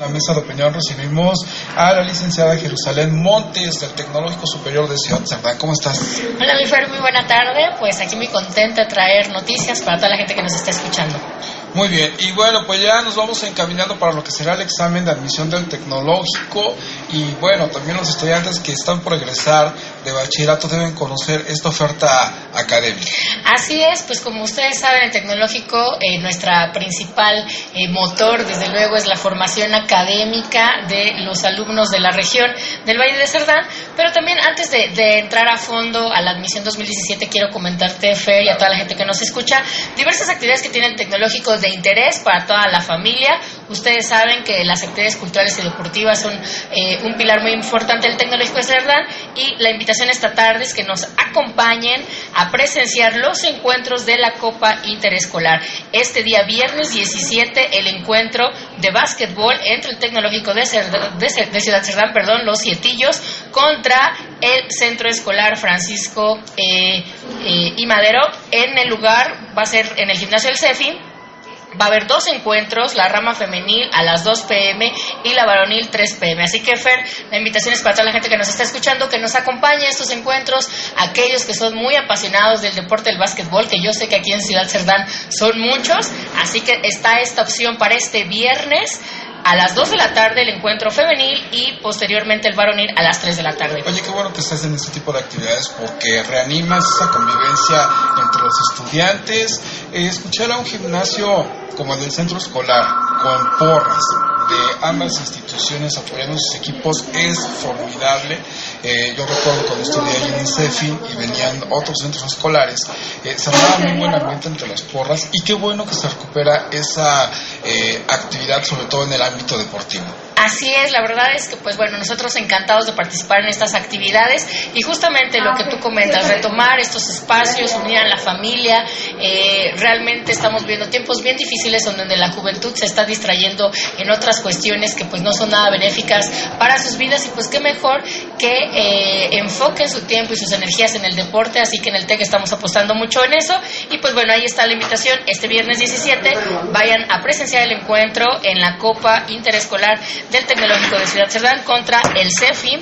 En la mesa de opinión recibimos a la licenciada Jerusalén Montes del Tecnológico Superior de Ciudad. ¿Cómo estás? Hola, mi Fer, muy buena tarde. Pues aquí muy contenta de traer noticias para toda la gente que nos está escuchando. Muy bien, y bueno, pues ya nos vamos encaminando para lo que será el examen de admisión del tecnológico y bueno, también los estudiantes que están por egresar de bachillerato deben conocer esta oferta académica. Así es, pues como ustedes saben, el tecnológico, eh, nuestra principal eh, motor, desde luego, es la formación académica de los alumnos de la región del Valle de Cerdán, pero también antes de, entrar a fondo a la admisión 2017, quiero comentarte, Fer, y a toda la gente que nos escucha, diversas actividades que tiene el tecnológico de interés para toda la familia. Ustedes saben que las actividades culturales y deportivas son eh, un pilar muy importante del Tecnológico de Cerdán y la invitación esta tarde es que nos acompañen a presenciar los encuentros de la Copa Interescolar. Este día viernes 17 el encuentro de básquetbol entre el Tecnológico de, de, Ciudad Cerdán, perdón, los Sietillos, contra el Centro Escolar Francisco eh, eh, y Madero. En el lugar va a ser en el gimnasio del CEFI Va a haber dos encuentros, la rama femenil a las 2 pm y la varonil 3 pm. Así que, Fer, la invitación es para toda la gente que nos está escuchando, que nos acompañe a estos encuentros, aquellos que son muy apasionados del deporte del básquetbol, que yo sé que aquí en Ciudad Cerdán son muchos. Así que está esta opción para este viernes a las 2 de la tarde el encuentro femenil y posteriormente el varonil a las 3 de la tarde. Oye, qué bueno que estés en este tipo de actividades porque reanimas esa convivencia entre los estudiantes. Eh, escuchar a un gimnasio como el del centro escolar con porras de ambas instituciones apoyando sus equipos es formidable. Eh, yo recuerdo cuando estudié ahí en INSEFI y venían otros centros escolares, eh, se daba muy buen ambiente entre las porras y qué bueno que se recupera esa eh, actividad, sobre todo en el ámbito deportivo. Así es, la verdad es que, pues bueno, nosotros encantados de participar en estas actividades y justamente lo que tú comentas, retomar estos espacios, unir a la familia, eh, realmente estamos viendo tiempos bien difíciles donde la juventud se está distrayendo en otras cuestiones que pues no son nada benéficas para sus vidas y pues qué mejor que eh, enfoquen su tiempo y sus energías en el deporte, así que en el TEC estamos apostando mucho en eso y pues bueno, ahí está la invitación, este viernes 17 vayan a presenciar el encuentro en la Copa Interescolar del Tecnológico de Ciudad Cerdán contra el CEFI.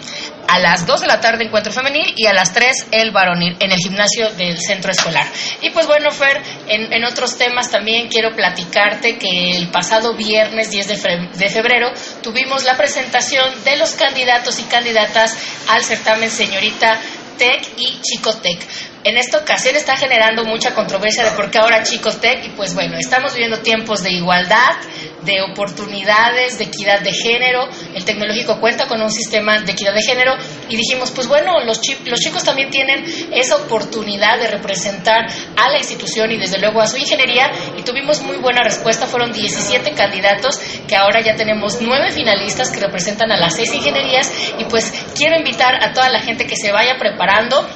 A las 2 de la tarde encuentro femenil y a las 3 el varonil en el gimnasio del centro escolar. Y pues bueno, Fer, en, otros temas también quiero platicarte que el pasado viernes 10 de, de febrero tuvimos la presentación de los candidatos y candidatas al certamen Señorita Tech y Chicotec. En esta ocasión está generando mucha controversia de por qué ahora Chicotec y pues bueno, estamos viviendo tiempos de igualdad, de oportunidades, de equidad de género. El tecnológico cuenta con un sistema de equidad de género y dijimos, pues bueno, los, los chicos también tienen esa oportunidad de representar a la institución y desde luego a su ingeniería y tuvimos muy buena respuesta. Fueron 17 candidatos que ahora ya tenemos nueve finalistas que representan a las seis ingenierías y pues quiero invitar a toda la gente que se vaya preparando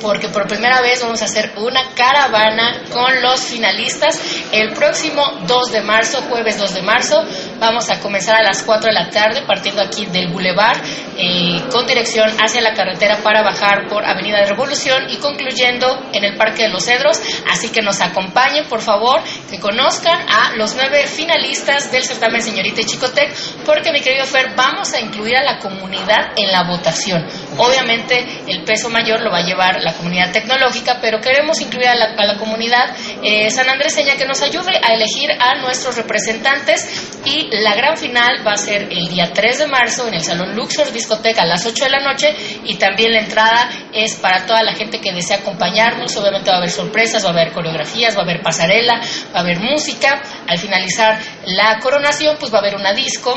porque por primera vez vamos a hacer una caravana con los finalistas el próximo 2 de marzo, jueves 2 de marzo. Vamos a comenzar a las 4 de la tarde partiendo aquí del Boulevard eh, con dirección hacia la carretera para bajar por Avenida de Revolución y concluyendo en el Parque de los Cedros. Así que nos acompañen, por favor, que conozcan a los nueve finalistas del certamen Señorita y Chicotec, porque mi querido Fer, vamos a incluir a la comunidad en la votación. Obviamente el peso mayor lo va a llevar la comunidad tecnológica, pero queremos incluir a la, comunidad eh, San que nos ayude a elegir a nuestros representantes. Y la gran final va a ser el día 3 de marzo en el Salón Luxor Discoteca a las 8 de la noche. Y también la entrada es para toda la gente que desea acompañarnos, obviamente va a haber sorpresas, va a haber coreografías, va a haber pasarela, va a haber música, al finalizar la coronación pues va a haber una disco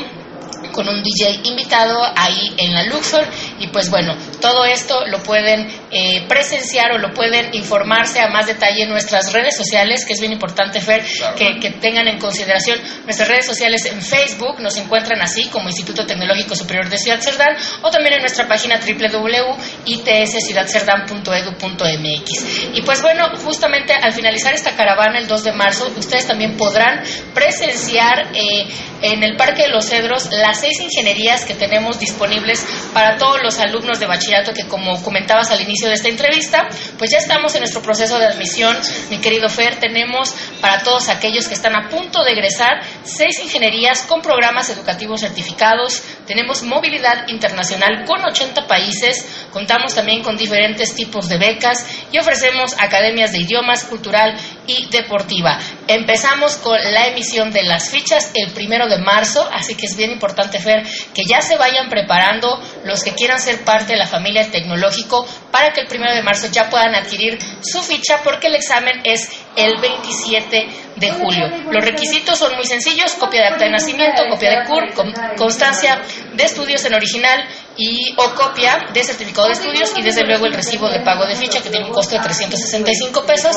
con un DJ invitado ahí en la Luxor. Y pues bueno, todo esto lo pueden eh, presenciar o lo pueden informarse a más detalle en nuestras redes sociales, que es bien importante, Fer, que, que, tengan en consideración nuestras redes sociales en Facebook, nos encuentran así como Instituto Tecnológico Superior de Ciudad Cerdán o también en nuestra página www.itsciudadcerdán.edu.mx. Y pues bueno, justamente al finalizar esta caravana el 2 de marzo, ustedes también podrán presenciar eh, en el Parque de los Cedros las seis ingenierías que tenemos disponibles para todos los alumnos de bachillerato que como comentabas al inicio de esta entrevista, pues ya estamos en nuestro proceso de admisión, mi querido Fer, tenemos para todos aquellos que están a punto de egresar seis ingenierías con programas educativos certificados, tenemos movilidad internacional con 80 países, contamos también con diferentes tipos de becas y ofrecemos academias de idiomas, cultural y deportiva. Empezamos con la emisión de las fichas el primero de marzo, así que es bien importante, Fer, que ya se vayan preparando los que quieran ser parte de la familia tecnológico para que el primero de marzo ya puedan adquirir su ficha porque el examen es el 27 de julio. Los requisitos son muy sencillos, copia de acta de nacimiento, copia de CUR, constancia de estudios en original y o copia de certificado de estudios y desde luego el recibo de pago de ficha que tiene un costo de 365 pesos.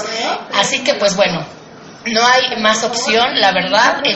Así que pues bueno, no hay más opción, la verdad, que,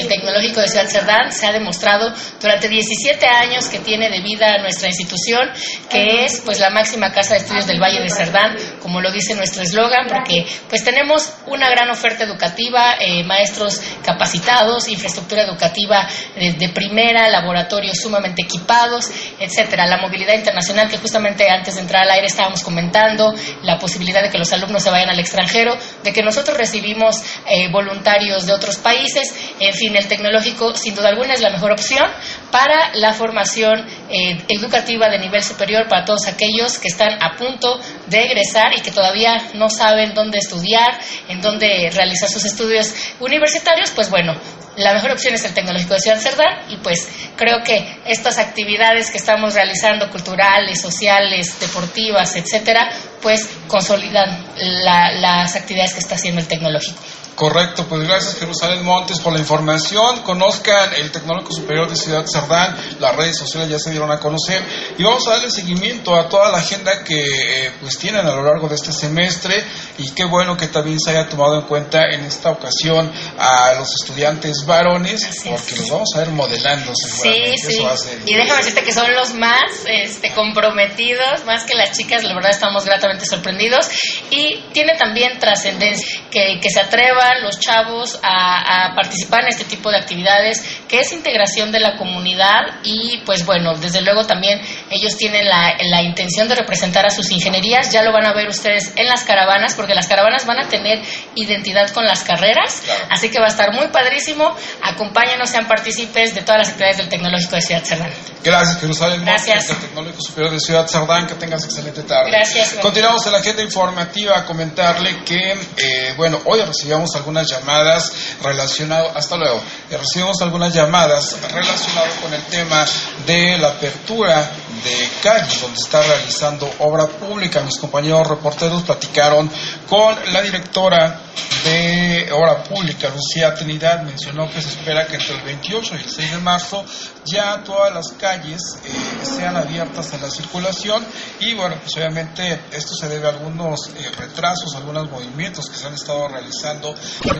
el Tecnológico de Ciudad Cerdán se ha demostrado durante 17 años que tiene de vida nuestra institución, que es pues la máxima casa de estudios del Valle de Cerdán, como lo dice nuestro eslogan, porque pues tenemos una gran oferta educativa, eh, maestros capacitados, infraestructura educativa de, primera, laboratorios sumamente equipados, etcétera. La movilidad internacional que justamente antes de entrar al aire estábamos comentando, la posibilidad de que los alumnos se vayan al extranjero, de que nosotros recibimos eh, voluntarios de otros países. En fin, el tecnológico sin duda alguna es la mejor opción para la formación eh, educativa de nivel superior para todos aquellos que están a punto de egresar y que todavía no saben dónde estudiar, en dónde realizar sus estudios universitarios. Pues bueno, la mejor opción es el Tecnológico de Ciudad Cerdán y pues creo que estas actividades que estamos realizando, culturales, sociales, deportivas, etcétera, pues consolidan las actividades que está haciendo el Tecnológico. Correcto, pues gracias Jerusalén Montes por la información. Conozcan el Tecnológico Superior de Ciudad Cerdán, las redes sociales ya se dieron a conocer. Y vamos a darle seguimiento a toda la agenda que eh, pues tienen a lo largo de este semestre. Y qué bueno que también se haya tomado en cuenta en esta ocasión a los estudiantes varones porque los vamos a ver modelando Sí, sí. Y déjame decirte que son los más este, comprometidos, más que las chicas, la verdad estamos gratamente sorprendidos. Y tiene también trascendencia que, que se atreva los chavos a, participar en este tipo de actividades, que es integración de la comunidad y pues bueno, desde luego también ellos tienen la, la intención de representar a sus ingenierías, ya lo van a ver ustedes en las caravanas, porque las caravanas van a tener identidad con las carreras, así que va a estar muy padrísimo, acompáñanos, sean partícipes de todas las actividades del Tecnológico de Ciudad Cerdán. Gracias, Jerusalén. Gracias. Del Tecnológico Superior de Ciudad Cerdán, que tengas excelente tarde. Gracias. Continuamos en la agenda informativa comentarle que, eh, bueno, hoy recibimos algunas llamadas relacionadas, hasta luego, recibimos algunas llamadas relacionadas con el tema de la apertura de calle donde está realizando obra pública. Mis compañeros reporteros platicaron con la directora de obra pública, Lucía Trinidad, mencionó que se espera que entre el 28 y el 6 de marzo ya todas las calles eh, sean abiertas a la circulación. Y bueno, pues obviamente esto se debe a algunos eh, retrasos, algunos movimientos que se han estado realizando